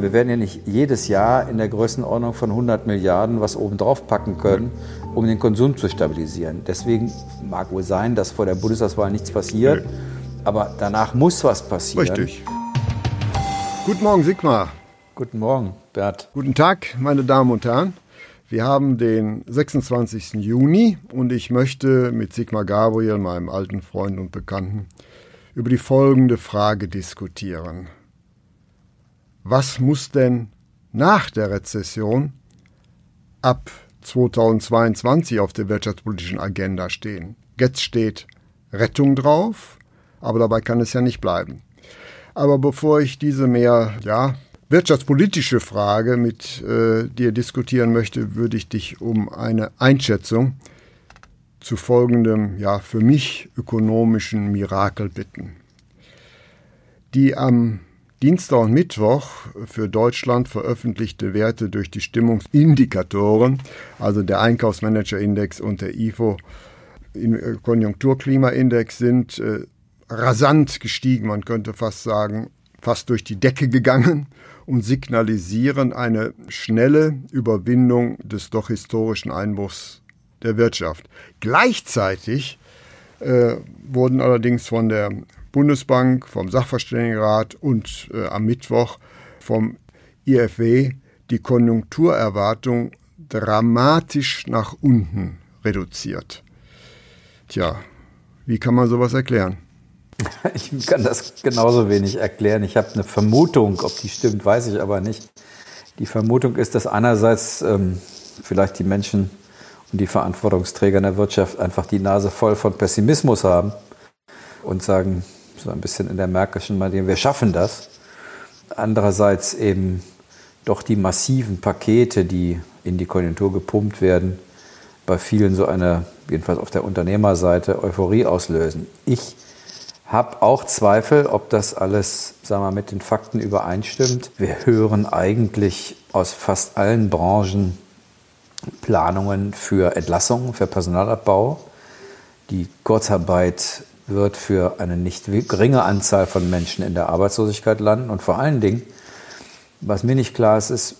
Wir werden ja nicht jedes Jahr in der Größenordnung von 100 Milliarden was obendrauf packen können, um den Konsum zu stabilisieren. Deswegen mag wohl sein, dass vor der Bundestagswahl nichts passiert, aber danach muss was passieren. Richtig. Guten Morgen, Sigmar. Guten Morgen, Bert. Guten Tag, meine Damen und Herren. Wir haben den 26. Juni und ich möchte mit Sigmar Gabriel, meinem alten Freund und Bekannten, über die folgende Frage diskutieren. Was muss denn nach der Rezession ab 2022 auf der wirtschaftspolitischen Agenda stehen? Jetzt steht Rettung drauf, aber dabei kann es ja nicht bleiben. Aber bevor ich diese mehr ja, wirtschaftspolitische Frage mit äh, dir diskutieren möchte, würde ich dich um eine Einschätzung zu folgendem, ja, für mich ökonomischen Mirakel bitten. Die am Dienstag und Mittwoch für Deutschland veröffentlichte Werte durch die Stimmungsindikatoren, also der Einkaufsmanager-Index und der IFO Konjunkturklimaindex, sind äh, rasant gestiegen, man könnte fast sagen, fast durch die Decke gegangen und signalisieren eine schnelle Überwindung des doch historischen Einbruchs der Wirtschaft. Gleichzeitig äh, wurden allerdings von der Bundesbank, vom Sachverständigenrat und äh, am Mittwoch vom IFW die Konjunkturerwartung dramatisch nach unten reduziert. Tja, wie kann man sowas erklären? Ich kann das genauso wenig erklären. Ich habe eine Vermutung, ob die stimmt, weiß ich aber nicht. Die Vermutung ist, dass einerseits ähm, vielleicht die Menschen und die Verantwortungsträger in der Wirtschaft einfach die Nase voll von Pessimismus haben und sagen, so ein bisschen in der Märkischen Manier, wir schaffen das. Andererseits eben doch die massiven Pakete, die in die Konjunktur gepumpt werden, bei vielen so eine, jedenfalls auf der Unternehmerseite, Euphorie auslösen. Ich habe auch Zweifel, ob das alles sagen wir, mit den Fakten übereinstimmt. Wir hören eigentlich aus fast allen Branchen Planungen für Entlassungen, für Personalabbau. Die Kurzarbeit wird für eine nicht geringe Anzahl von Menschen in der Arbeitslosigkeit landen. Und vor allen Dingen, was mir nicht klar ist, ist,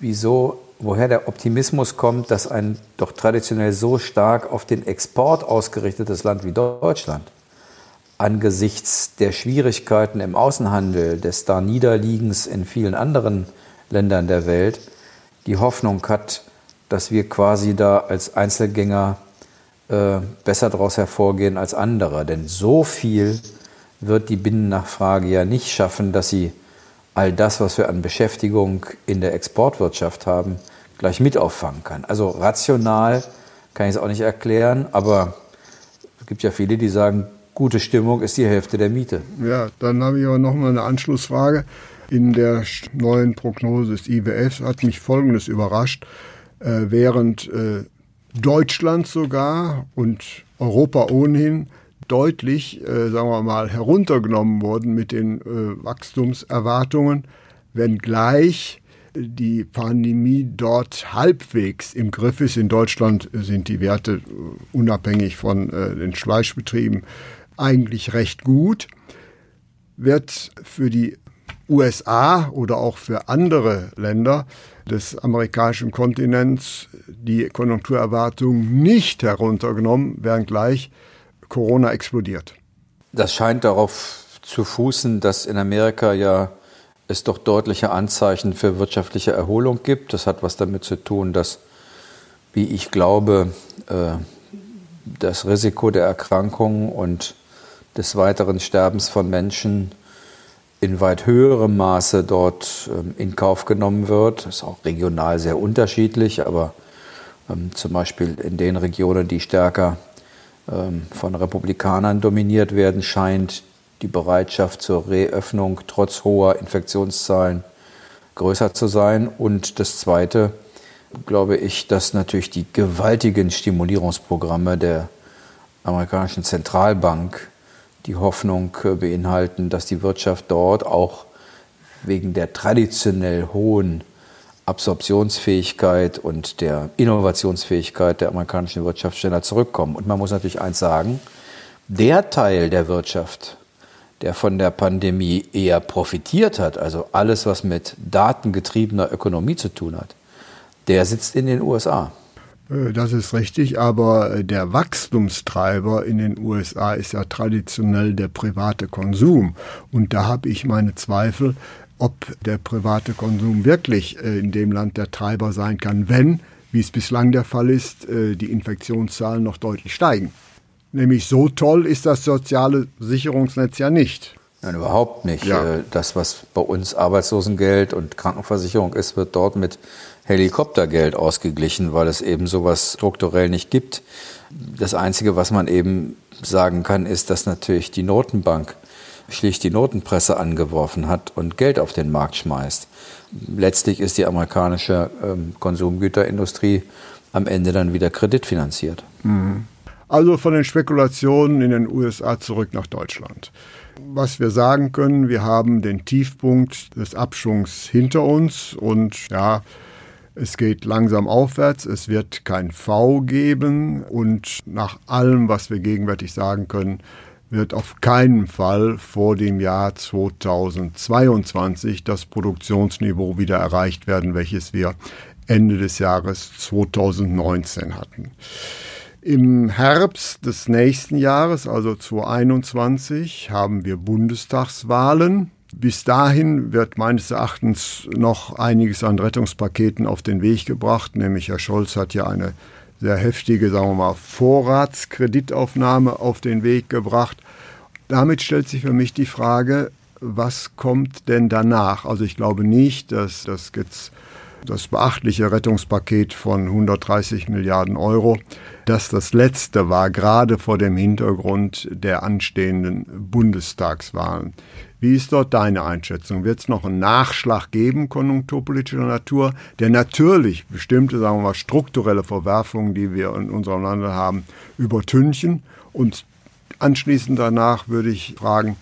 wieso, woher der Optimismus kommt, dass ein doch traditionell so stark auf den Export ausgerichtetes Land wie Deutschland angesichts der Schwierigkeiten im Außenhandel, des da Niederliegens in vielen anderen Ländern der Welt, die Hoffnung hat, dass wir quasi da als Einzelgänger äh, besser daraus hervorgehen als andere. Denn so viel wird die Binnennachfrage ja nicht schaffen, dass sie all das, was wir an Beschäftigung in der Exportwirtschaft haben, gleich mit auffangen kann. Also rational kann ich es auch nicht erklären, aber es gibt ja viele, die sagen, gute Stimmung ist die Hälfte der Miete. Ja, dann habe ich aber noch mal eine Anschlussfrage. In der neuen Prognose des IWF hat mich Folgendes überrascht. Äh, während äh, Deutschland sogar und Europa ohnehin deutlich, äh, sagen wir mal, heruntergenommen wurden mit den äh, Wachstumserwartungen, wenngleich die Pandemie dort halbwegs im Griff ist. In Deutschland sind die Werte äh, unabhängig von äh, den Fleischbetrieben eigentlich recht gut, wird für die USA oder auch für andere Länder des amerikanischen Kontinents die Konjunkturerwartungen nicht heruntergenommen, während gleich Corona explodiert. Das scheint darauf zu fußen, dass in Amerika ja es doch deutliche Anzeichen für wirtschaftliche Erholung gibt. Das hat was damit zu tun, dass, wie ich glaube, äh, das Risiko der Erkrankung und des weiteren Sterbens von Menschen in weit höherem Maße dort ähm, in Kauf genommen wird. Das ist auch regional sehr unterschiedlich, aber ähm, zum Beispiel in den Regionen, die stärker ähm, von Republikanern dominiert werden, scheint die Bereitschaft zur Reöffnung trotz hoher Infektionszahlen größer zu sein. Und das Zweite, glaube ich, dass natürlich die gewaltigen Stimulierungsprogramme der amerikanischen Zentralbank die Hoffnung äh, beinhalten, dass die Wirtschaft dort auch wegen der traditionell hohen Absorptionsfähigkeit und der Innovationsfähigkeit der amerikanischen Wirtschaft schneller zurückkommen. Und man muss natürlich eins sagen, der Teil der Wirtschaft, der von der Pandemie eher profitiert hat, also alles, was mit datengetriebener Ökonomie zu tun hat, der sitzt in den USA. Äh, das ist richtig, aber äh, der Wachstumstreiber in den USA ist ja traditionell der private Konsum. Und da habe ich meine Zweifel, ob der private Konsum wirklich äh, in dem Land der Treiber sein kann, wenn, wie es bislang der Fall ist, die Infektionszahlen noch deutlich steigen. Nämlich so toll ist das soziale Sicherungsnetz ja nicht. Nein, überhaupt nicht. Ja. Das, was bei uns Arbeitslosengeld und Krankenversicherung ist, wird dort mit Helikoptergeld ausgeglichen, weil es eben sowas strukturell nicht gibt. Das Einzige, was man eben sagen kann, ist, dass natürlich die Notenbank schlicht die Notenpresse angeworfen hat und Geld auf den Markt schmeißt. Letztlich ist die amerikanische ähm, Konsumgüterindustrie am Ende dann wieder kreditfinanziert. Mhm. Also von den Spekulationen in den USA zurück nach Deutschland. Was wir sagen können, wir haben den Tiefpunkt des Abschwungs hinter uns und ja, es geht langsam aufwärts, es wird kein V geben und nach allem, was wir gegenwärtig sagen können, wird auf keinen Fall vor dem Jahr 2022 das Produktionsniveau wieder erreicht werden, welches wir Ende des Jahres 2019 hatten. Im Herbst des nächsten Jahres, also 2021, haben wir Bundestagswahlen. Bis dahin wird meines Erachtens noch einiges an Rettungspaketen auf den Weg gebracht, nämlich Herr Scholz hat ja eine sehr heftige, sagen wir mal, Vorratskreditaufnahme auf den Weg gebracht. Damit stellt sich für mich die Frage, was kommt denn danach? Also ich glaube nicht, dass das jetzt das beachtliche Rettungspaket von 130 Milliarden Euro, dass das letzte war, gerade vor dem Hintergrund der anstehenden Bundestagswahlen. Wie ist dort deine Einschätzung? Wird es noch einen Nachschlag geben, konjunkturpolitischer Natur, der natürlich bestimmte, sagen wir mal, strukturelle Verwerfungen, die wir in unserem Lande haben, übertünchen? Und anschließend danach würde ich fragen,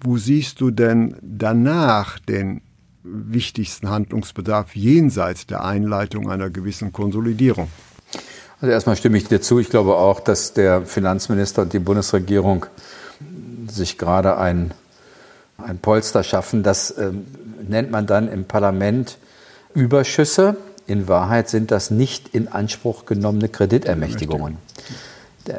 wo siehst du denn danach den wichtigsten Handlungsbedarf jenseits der Einleitung einer gewissen Konsolidierung? Also erstmal stimme ich dir zu. Ich glaube auch, dass der Finanzminister und die Bundesregierung sich gerade ein ein Polster schaffen. Das ähm, nennt man dann im Parlament Überschüsse. In Wahrheit sind das nicht in Anspruch genommene Kreditermächtigungen.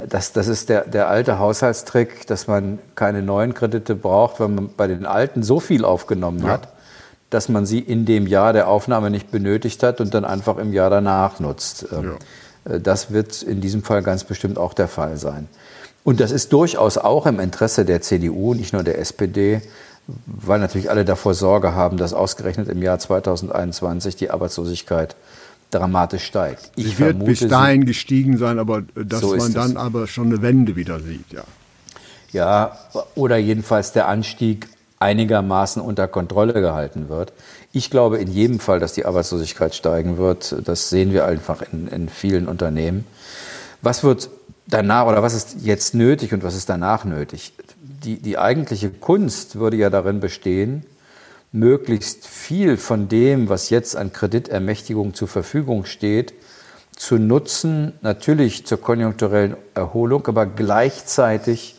Das, das ist der, der alte Haushaltstrick, dass man keine neuen Kredite braucht, weil man bei den alten so viel aufgenommen ja. hat, dass man sie in dem Jahr der Aufnahme nicht benötigt hat und dann einfach im Jahr danach nutzt. Ähm, ja. Äh, das wird in diesem Fall ganz bestimmt auch der Fall sein. Und das ist durchaus auch im Interesse der CDU, nicht nur der SPD, weil natürlich alle davor Sorge haben, dass ausgerechnet im Jahr 2021 die Arbeitslosigkeit dramatisch steigt. Ich sie wird vermute, bis dahin gestiegen sein, aber dass so man dann aber schon eine Wende wieder sieht, ja. Ja, oder jedenfalls der Anstieg einigermaßen unter Kontrolle gehalten wird. Ich glaube in jedem Fall, dass die Arbeitslosigkeit steigen wird. Das sehen wir einfach in, in vielen Unternehmen. Was wird danach oder was ist jetzt nötig und was ist danach nötig? Die, die eigentliche Kunst würde ja darin bestehen, möglichst viel von dem, was jetzt an Kreditermächtigung zur Verfügung steht, zu nutzen, natürlich zur konjunkturellen Erholung, aber gleichzeitig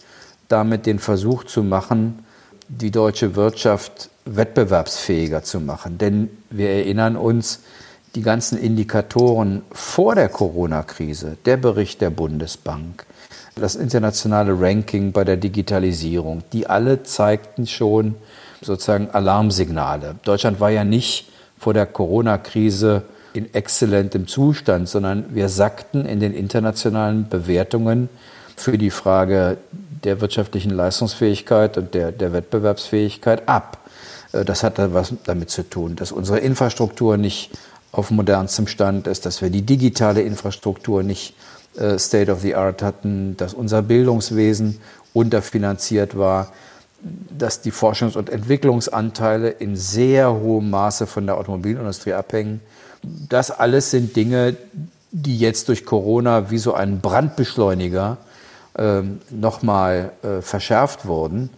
damit den Versuch zu machen, die deutsche Wirtschaft wettbewerbsfähiger zu machen. Denn wir erinnern uns, die ganzen Indikatoren vor der Corona-Krise, der Bericht der Bundesbank, das internationale Ranking bei der Digitalisierung, die alle zeigten schon sozusagen Alarmsignale. Deutschland war ja nicht vor der Corona-Krise in exzellentem Zustand, sondern wir sackten in den internationalen Bewertungen für die Frage der wirtschaftlichen Leistungsfähigkeit und der, der Wettbewerbsfähigkeit ab. Äh, das hat was damit zu tun, dass unsere Infrastruktur nicht auf modernstem Stand ist, dass wir die digitale Infrastruktur nicht äh, State of the Art hatten, dass unser Bildungswesen unterfinanziert war, dass die Forschungs- und Entwicklungsanteile in sehr hohem Maße von der Automobilindustrie abhängen. das alles sind Dinge, die jetzt durch Corona wie so ein Brandbeschleuniger nochmal äh, verschärft wurden.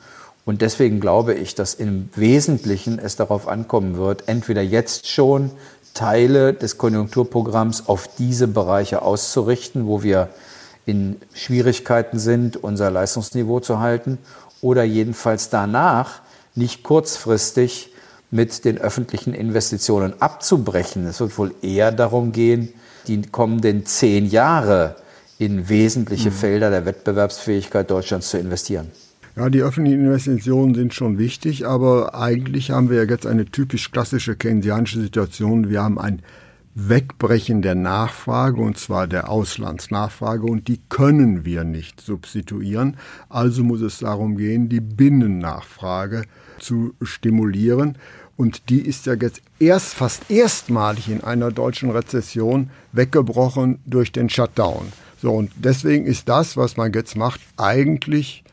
Und deswegen glaube ich, dass im Wesentlichen es darauf ankommen wird, entweder jetzt schon Teile des Konjunkturprogramms auf diese Bereiche auszurichten, wo wir in Schwierigkeiten sind, unser Leistungsniveau zu halten, oder jedenfalls danach nicht kurzfristig mit den öffentlichen Investitionen abzubrechen. Es wird wohl eher darum gehen, die kommenden zehn Jahre in wesentliche mhm. Felder der Wettbewerbsfähigkeit Deutschlands zu investieren. Ja, die öffentlichen Investitionen sind schon wichtig, aber eigentlich haben wir ja jetzt eine typisch klassische keynesianische Situation. Wir haben ein Wegbrechen der Nachfrage, und zwar der Auslandsnachfrage, und die können wir nicht substituieren. Also muss es darum gehen, die Binnennachfrage zu stimulieren. Und die ist ja jetzt erst fast erstmalig in einer deutschen Rezession weggebrochen durch den Shutdown. So, und deswegen ist das, was man jetzt macht, eigentlich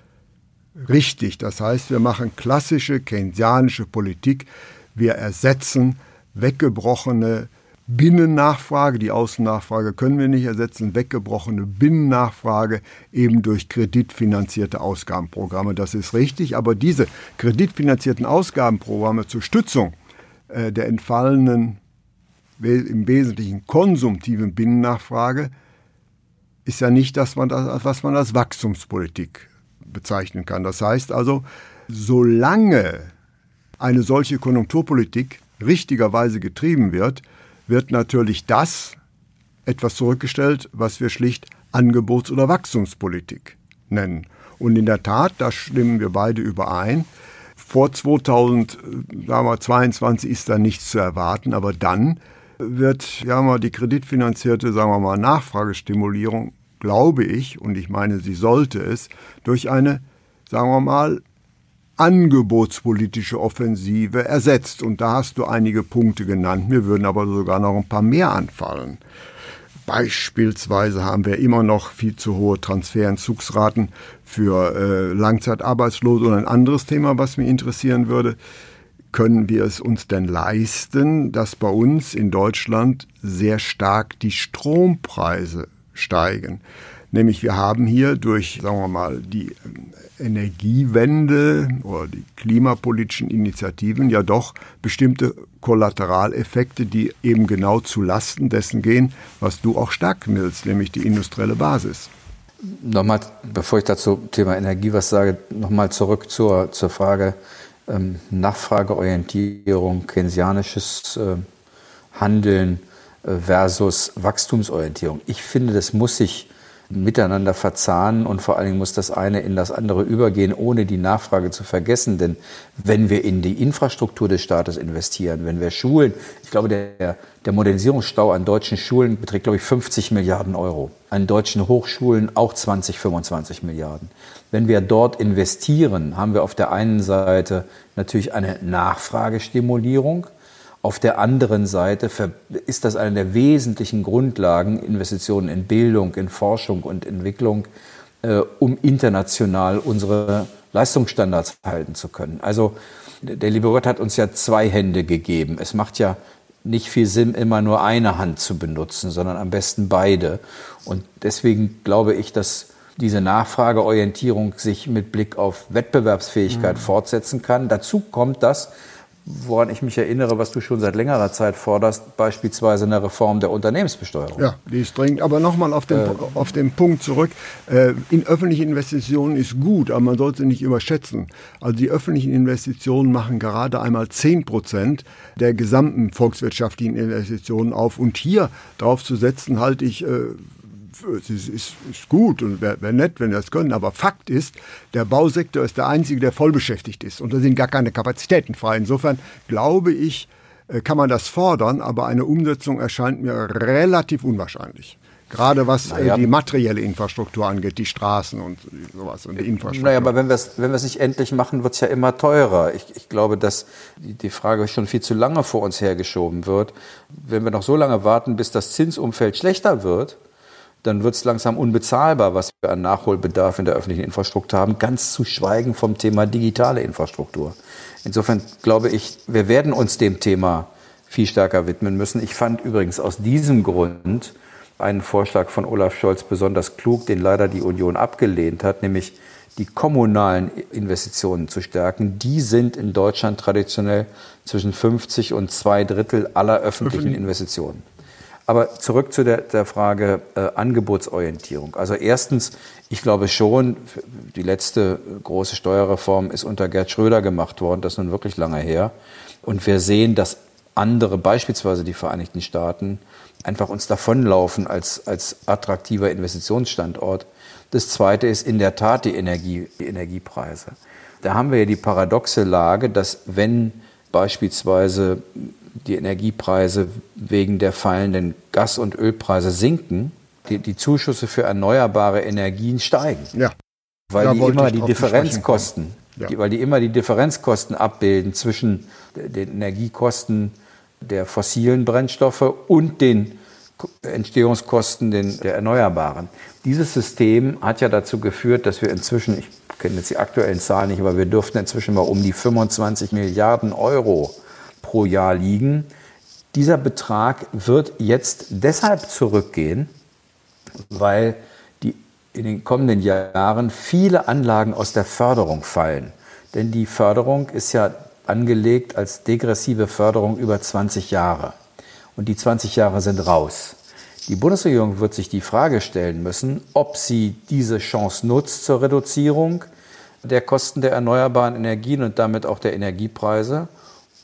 richtig. Das heißt, wir machen klassische keynesianische Politik. Wir ersetzen weggebrochene Binnennachfrage, die Außennachfrage können wir nicht ersetzen, weggebrochene Binnennachfrage eben durch kreditfinanzierte Ausgabenprogramme. Das ist richtig, aber diese kreditfinanzierten Ausgabenprogramme zur Stützung äh, der entfallenen, im Wesentlichen konsumtiven Binnennachfrage ist ja nicht das, was man als Wachstumspolitik bezeichnen kann. Das heißt also, solange eine solche Konjunkturpolitik richtigerweise getrieben wird, wird natürlich das etwas zurückgestellt, was wir schlicht Angebots- oder Wachstumspolitik nennen. Und in der Tat, da stimmen wir beide überein, vor 2022 ist da nichts zu erwarten, aber dann wird ja mal die kreditfinanzierte, sagen wir mal, Nachfragestimulierung, glaube ich, und ich meine, sie sollte es, durch eine, sagen wir mal, angebotspolitische Offensive ersetzt. Und da hast du einige Punkte genannt. Mir würden aber sogar noch ein paar mehr anfallen. Beispielsweise haben wir immer noch viel zu hohe Transferentzugsraten für äh, Langzeitarbeitslose. Und ein anderes Thema, was mich interessieren würde, können wir es uns denn leisten, dass bei uns in Deutschland sehr stark die Strompreise steigen? Nämlich wir haben hier durch, sagen wir mal, die ähm, Energiewende oder die klimapolitischen Initiativen ja doch bestimmte Kollateraleffekte, die eben genau zu Lasten dessen gehen, was du auch stark willst, nämlich die industrielle Basis. Nochmal, bevor ich dazu Thema Energie was sage, nochmal zurück zur, zur Frage ähm, Nachfrageorientierung, keynesianisches äh, Handeln äh, versus Wachstumsorientierung. Ich finde, das muss sich miteinander verzahnen und vor allen Dingen muss das eine in das andere übergehen, ohne die Nachfrage zu vergessen. Denn wenn wir in die Infrastruktur des Staates investieren, wenn wir Schulen, ich glaube, der, der Modernisierungsstau an deutschen Schulen beträgt, glaube ich, 50 Milliarden Euro. An deutschen Hochschulen auch 20, 25 Milliarden. Wenn wir dort investieren, haben wir auf der einen Seite natürlich eine Nachfragestimulierung, auf der anderen Seite ist das eine der wesentlichen Grundlagen, Investitionen in Bildung, in Forschung und Entwicklung, äh, um international unsere Leistungsstandards halten zu können. Also der liebe Gott hat uns ja zwei Hände gegeben. Es macht ja nicht viel Sinn, immer nur eine Hand zu benutzen, sondern am besten beide. Und deswegen glaube ich, dass diese Nachfrageorientierung sich mit Blick auf Wettbewerbsfähigkeit mhm. fortsetzen kann. Dazu kommt das, woran ich mich erinnere, was du schon seit längerer Zeit forderst, beispielsweise eine Reform der Unternehmensbesteuerung. Ja, die ist dringend. Aber nochmal auf, den, äh, auf den Punkt zurück. Äh, in öffentliche Investitionen ist gut, aber man sollte nicht überschätzen. Also die öffentlichen Investitionen machen gerade einmal 10 Prozent der gesamten volkswirtschaftlichen Investitionen auf. Und hier drauf zu setzen, halte ich äh, es ist, ist, ist gut und wäre wär nett, wenn wir das können. Aber Fakt ist, der Bausektor ist der einzige, der voll beschäftigt ist. Und da sind gar keine Kapazitäten frei. Insofern glaube ich, äh, kann man das fordern, aber eine Umsetzung erscheint mir relativ unwahrscheinlich. Gerade was äh, naja. die materielle Infrastruktur angeht, die Straßen und sowas und die Infrastruktur. Naja, aber wenn wir es wenn nicht endlich machen, wird es ja immer teurer. Ich, ich glaube, dass die Frage schon viel zu lange vor uns hergeschoben wird. Wenn wir noch so lange warten, bis das Zinsumfeld schlechter wird, dann wird es langsam unbezahlbar, was wir an Nachholbedarf in der öffentlichen Infrastruktur haben, ganz zu schweigen vom Thema digitale Infrastruktur. Insofern glaube ich, wir werden uns dem Thema viel stärker widmen müssen. Ich fand übrigens aus diesem Grund einen Vorschlag von Olaf Scholz besonders klug, den leider die Union abgelehnt hat, nämlich die kommunalen Investitionen zu stärken. Die sind in Deutschland traditionell zwischen 50 und zwei Drittel aller öffentlichen Investitionen. Aber zurück zu der, der Frage äh, Angebotsorientierung. Also erstens, ich glaube schon, die letzte große Steuerreform ist unter Gerd Schröder gemacht worden, das ist nun wirklich lange her. Und wir sehen, dass andere, beispielsweise die Vereinigten Staaten, einfach uns davonlaufen als, als attraktiver Investitionsstandort. Das zweite ist in der Tat die, Energie, die Energiepreise. Da haben wir ja die paradoxe Lage, dass wenn beispielsweise die Energiepreise wegen der fallenden Gas- und Ölpreise sinken, die, die Zuschüsse für erneuerbare Energien steigen. Ja. Weil die immer die Differenzkosten, ja. die, weil die immer die Differenzkosten abbilden zwischen den Energiekosten der fossilen Brennstoffe und den Entstehungskosten der Erneuerbaren. Dieses System hat ja dazu geführt, dass wir inzwischen, ich kenne jetzt die aktuellen Zahlen nicht, aber wir dürften inzwischen mal um die 25 Milliarden Euro pro Jahr liegen. Dieser Betrag wird jetzt deshalb zurückgehen, weil die in den kommenden Jahren viele Anlagen aus der Förderung fallen. Denn die Förderung ist ja angelegt als degressive Förderung über 20 Jahre. Und die 20 Jahre sind raus. Die Bundesregierung wird sich die Frage stellen müssen, ob sie diese Chance nutzt zur Reduzierung der Kosten der erneuerbaren Energien und damit auch der Energiepreise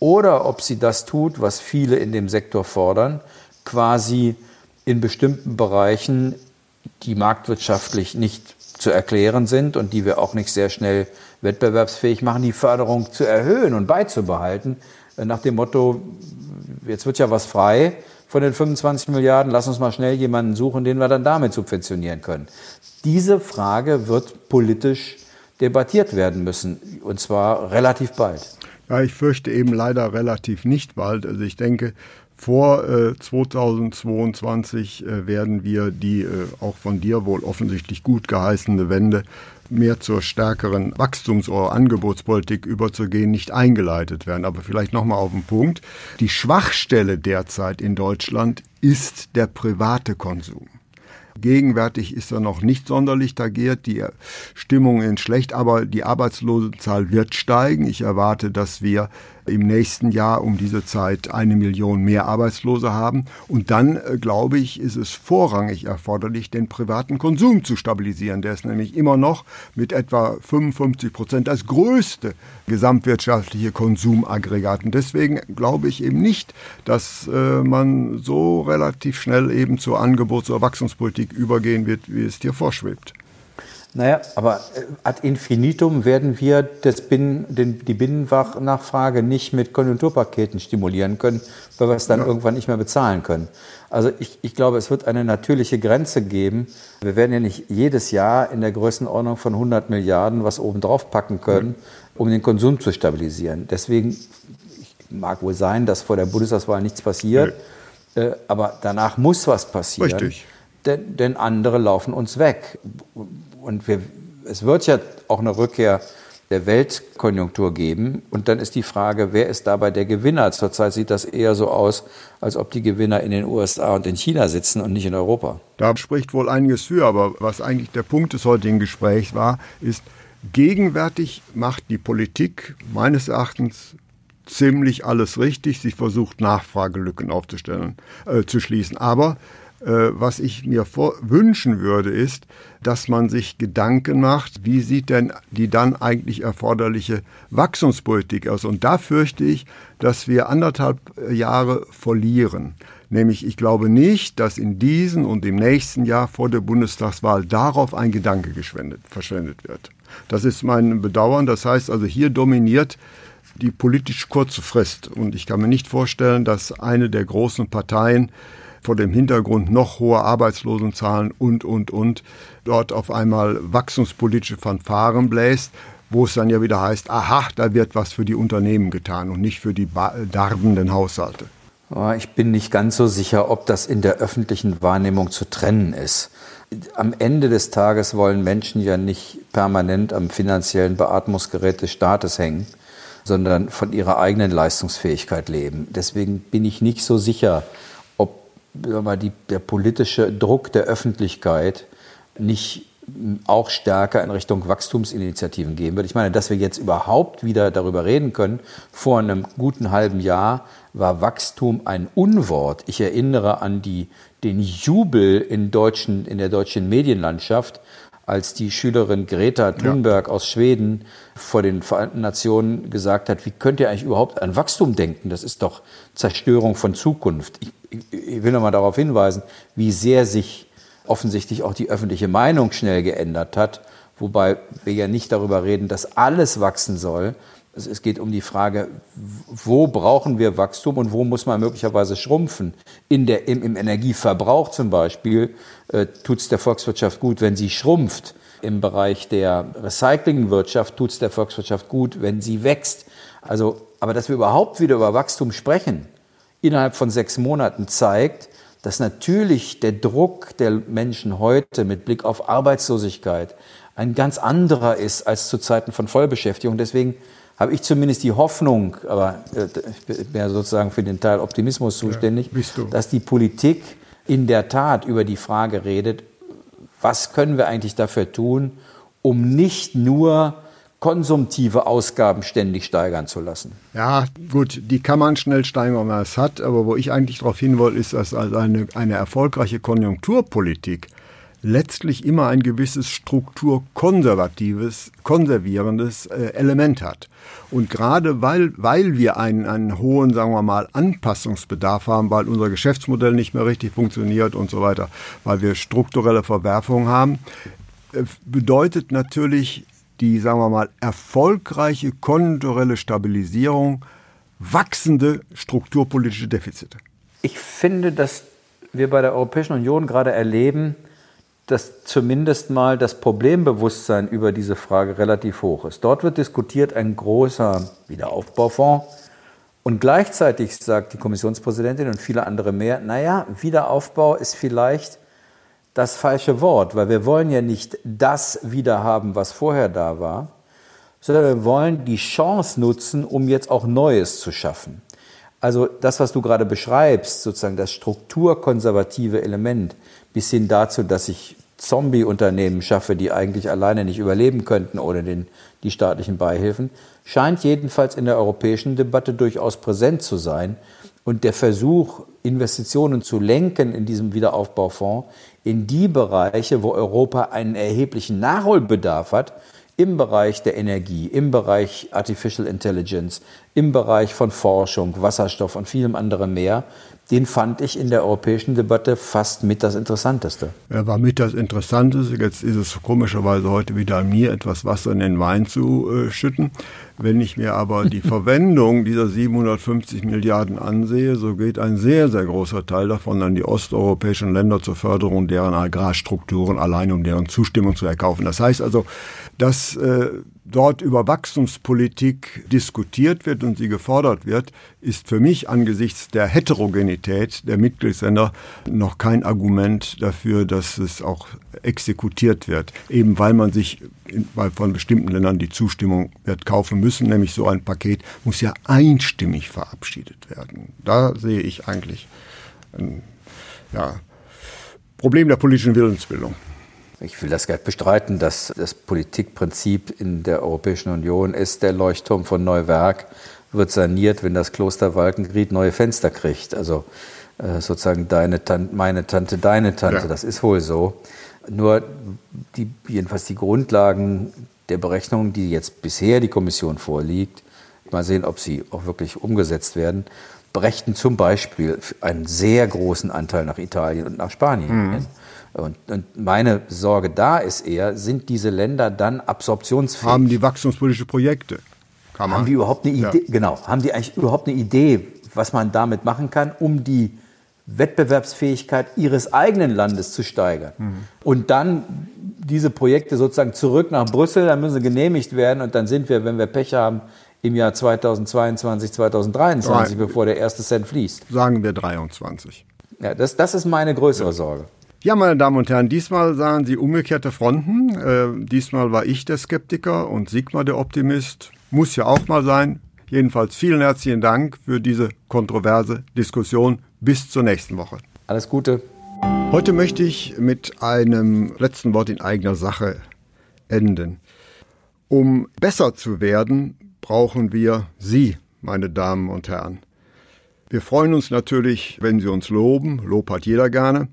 oder ob sie das tut, was viele in dem Sektor fordern, quasi in bestimmten Bereichen, die marktwirtschaftlich nicht zu erklären sind und die wir auch nicht sehr schnell wettbewerbsfähig machen, die Förderung zu erhöhen und beizubehalten, äh, nach dem Motto, jetzt wird ja was frei von den 25 Milliarden, lass uns mal schnell jemanden suchen, den wir dann damit subventionieren können. Diese Frage wird politisch debattiert werden müssen, und zwar relativ bald. Ja, ich fürchte eben leider relativ nicht bald. Also ich denke, vor äh, 2022 äh, werden wir die äh, auch von dir wohl offensichtlich gut geheißene Wende mehr zur stärkeren Wachstums- oder Angebotspolitik überzugehen, nicht eingeleitet werden. Aber vielleicht nochmal auf den Punkt. Die Schwachstelle derzeit in Deutschland ist der private Konsum. Gegenwärtig ist er noch nicht sonderlich tagiert, die Stimmung ist schlecht, aber die Arbeitslosenzahl wird steigen. Ich erwarte, dass wir im nächsten Jahr um diese Zeit eine Million mehr Arbeitslose haben. Und dann, äh, glaube ich, ist es vorrangig erforderlich, den privaten Konsum zu stabilisieren. Der ist nämlich immer noch mit etwa 55 Prozent das größte gesamtwirtschaftliche Konsumaggregat. Und deswegen glaube ich eben nicht, dass äh, man so relativ schnell eben zur Angebots- oder Wachstumspolitik übergehen wird, wie es dir vorschwebt. Naja, aber äh, ad infinitum werden wir das Binnen, den, die Binnennachfrage nicht mit Konjunkturpaketen stimulieren können, weil wir es dann ja. irgendwann nicht mehr bezahlen können. Also ich, ich glaube, es wird eine natürliche Grenze geben. Wir werden ja nicht jedes Jahr in der Größenordnung von 100 Milliarden was obendrauf packen können, um den Konsum zu stabilisieren. Deswegen mag wohl sein, dass vor der Bundestagswahl nichts passiert, nee. äh, aber danach muss was passieren. Richtig. Denn, denn andere laufen uns weg und wir, es wird ja auch eine Rückkehr der Weltkonjunktur geben. Und dann ist die Frage, wer ist dabei der Gewinner? Zurzeit sieht das eher so aus, als ob die Gewinner in den USA und in China sitzen und nicht in Europa. Da spricht wohl einiges für, aber was eigentlich der Punkt des heutigen Gesprächs war, ist, gegenwärtig macht die Politik meines Erachtens ziemlich alles richtig. Sie versucht Nachfragelücken aufzustellen, äh, zu schließen. Aber was ich mir wünschen würde, ist, dass man sich Gedanken macht, wie sieht denn die dann eigentlich erforderliche Wachstumspolitik aus? Und da fürchte ich, dass wir anderthalb Jahre verlieren. Nämlich, ich glaube nicht, dass in diesem und im nächsten Jahr vor der Bundestagswahl darauf ein Gedanke verschwendet wird. Das ist mein Bedauern. Das heißt also, hier dominiert die politisch kurze Frist. Und ich kann mir nicht vorstellen, dass eine der großen Parteien vor dem Hintergrund noch hoher Arbeitslosenzahlen und, und, und, dort auf einmal wachstumspolitische Fanfaren bläst, wo es dann ja wieder heißt, aha, da wird was für die Unternehmen getan und nicht für die darbenden Haushalte. Ich bin nicht ganz so sicher, ob das in der öffentlichen Wahrnehmung zu trennen ist. Am Ende des Tages wollen Menschen ja nicht permanent am finanziellen Beatmungsgerät des Staates hängen, sondern von ihrer eigenen Leistungsfähigkeit leben. Deswegen bin ich nicht so sicher, mal, die, der politische Druck der Öffentlichkeit nicht auch stärker in Richtung Wachstumsinitiativen gehen wird. Ich meine, dass wir jetzt überhaupt wieder darüber reden können, vor einem guten halben Jahr war Wachstum ein Unwort. Ich erinnere an die, den Jubel in, deutschen, in der deutschen Medienlandschaft, als die Schülerin Greta Thunberg ja. aus Schweden vor den Vereinten Nationen gesagt hat, wie könnt ihr eigentlich überhaupt an Wachstum denken? Das ist doch Zerstörung von Zukunft. Ich, ich will noch mal darauf hinweisen, wie sehr sich offensichtlich auch die öffentliche Meinung schnell geändert hat, wobei wir ja nicht darüber reden, dass alles wachsen soll. Es geht um die Frage, wo brauchen wir Wachstum und wo muss man möglicherweise schrumpfen. In der, im, im Energieverbrauch zum Beispiel äh, tut es der Volkswirtschaft gut, wenn sie schrumpft. Im Bereich der Recyclingwirtschaft tut es der Volkswirtschaft gut, wenn sie wächst. Also, aber dass wir überhaupt wieder über Wachstum sprechen, innerhalb von sechs Monaten zeigt, dass natürlich der Druck der Menschen heute mit Blick auf Arbeitslosigkeit ein ganz anderer ist als zu Zeiten von Vollbeschäftigung. Deswegen habe ich zumindest die Hoffnung, aber äh, ich bin ja sozusagen für den Teil Optimismus zuständig, ja, dass die Politik in der Tat über die Frage redet, was können wir eigentlich dafür tun, um nicht nur konsumtive Ausgaben ständig steigern zu lassen. Ja, gut, die kann man schnell steigern, wenn man es hat. Aber wo ich eigentlich darauf hin wollte, ist, dass eine, eine erfolgreiche Konjunkturpolitik letztlich immer ein gewisses strukturkonservatives, konservierendes äh, Element hat. Und gerade weil, weil wir einen, einen hohen, sagen wir mal, Anpassungsbedarf haben, weil unser Geschäftsmodell nicht mehr richtig funktioniert und so weiter, weil wir strukturelle Verwerfungen haben, äh, bedeutet natürlich die, sagen wir mal, erfolgreiche konjunkturelle Stabilisierung wachsende strukturpolitische Defizite? Ich finde, dass wir bei der Europäischen Union gerade erleben, dass zumindest mal das Problembewusstsein über diese Frage relativ hoch ist. Dort wird diskutiert ein großer Wiederaufbaufonds. Und gleichzeitig sagt die Kommissionspräsidentin und viele andere mehr, naja, Wiederaufbau ist vielleicht das falsche Wort, weil wir wollen ja nicht das wieder haben, was vorher da war, sondern wir wollen die Chance nutzen, um jetzt auch Neues zu schaffen. Also das, was du gerade beschreibst, sozusagen das strukturkonservative Element, bis hin dazu, dass ich Zombie-Unternehmen schaffe, die eigentlich alleine nicht überleben könnten ohne den, die staatlichen Beihilfen, scheint jedenfalls in der europäischen Debatte durchaus präsent zu sein. Und der Versuch, Investitionen zu lenken in diesem Wiederaufbaufonds in die Bereiche, wo Europa einen erheblichen Nachholbedarf hat, im Bereich der Energie, im Bereich Artificial Intelligence, im Bereich von Forschung, Wasserstoff und vielem anderen mehr, den fand ich in der europäischen Debatte fast mit das Interessanteste. Er war mit das Interessanteste. Jetzt ist es komischerweise heute wieder an mir, etwas Wasser in den Wein zu äh, schütten. Wenn ich mir aber die Verwendung dieser 750 Milliarden ansehe, so geht ein sehr, sehr großer Teil davon an die osteuropäischen Länder zur Förderung deren Agrarstrukturen, allein um deren Zustimmung zu erkaufen. Das heißt also, dass äh, dort über Wachstumspolitik diskutiert wird und sie gefordert wird, ist für mich angesichts der Heterogenität der Mitgliedsländer noch kein Argument dafür, dass es auch exekutiert wird. Eben weil man sich weil von bestimmten Ländern die Zustimmung wird kaufen müssen, nämlich so ein Paket muss ja einstimmig verabschiedet werden. Da sehe ich eigentlich ein ja, Problem der politischen Willensbildung. Ich will das gar nicht bestreiten, dass das Politikprinzip in der Europäischen Union ist, der Leuchtturm von Neuwerk wird saniert, wenn das Kloster Walkengried neue Fenster kriegt. Also äh, sozusagen deine Tante, meine Tante, deine Tante, ja. das ist wohl so. Nur die, jedenfalls die Grundlagen der Berechnungen, die jetzt bisher die Kommission vorliegt, mal sehen, ob sie auch wirklich umgesetzt werden, brächten zum Beispiel einen sehr großen Anteil nach Italien und nach Spanien mhm. Und, und, meine Sorge da ist eher, sind diese Länder dann absorptionsfähig? Haben die wachstumspolitische Projekte? Kann haben die überhaupt eine Idee? Ja. Genau. Haben die eigentlich überhaupt eine Idee, was man damit machen kann, um die Wettbewerbsfähigkeit ihres eigenen Landes zu steigern? Mhm. Und dann diese Projekte sozusagen zurück nach Brüssel, dann müssen sie genehmigt werden und dann sind wir, wenn wir Pech haben, im Jahr 2022, 2023, Drei. bevor der erste Cent fließt. Sagen wir 23. Ja, das, das ist meine größere ja. Sorge. Ja, meine Damen und Herren, diesmal sahen Sie umgekehrte Fronten. Äh, diesmal war ich der Skeptiker und Sigmar der Optimist. Muss ja auch mal sein. Jedenfalls vielen herzlichen Dank für diese kontroverse Diskussion. Bis zur nächsten Woche. Alles Gute. Heute möchte ich mit einem letzten Wort in eigener Sache enden. Um besser zu werden, brauchen wir Sie, meine Damen und Herren. Wir freuen uns natürlich, wenn Sie uns loben, Lob hat jeder gerne,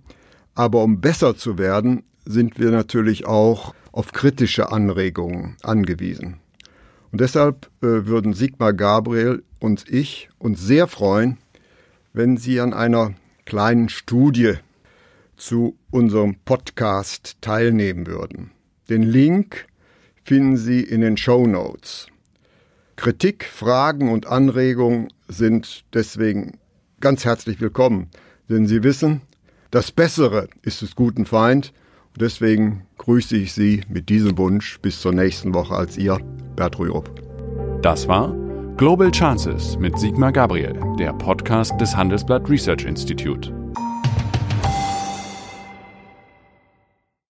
aber um besser zu werden, sind wir natürlich auch auf kritische Anregungen angewiesen. Und deshalb äh, würden Sigmar Gabriel und ich uns sehr freuen, wenn Sie an einer kleinen Studie zu unserem Podcast teilnehmen würden. Den Link finden Sie in den Show Notes. Kritik, Fragen und Anregungen sind deswegen ganz herzlich willkommen, denn Sie wissen, das Bessere ist des guten Feind und deswegen grüße ich Sie mit diesem Wunsch bis zur nächsten Woche als Ihr Bert Rürup. Das war Global Chances mit Sigmar Gabriel, der Podcast des Handelsblatt Research Institute.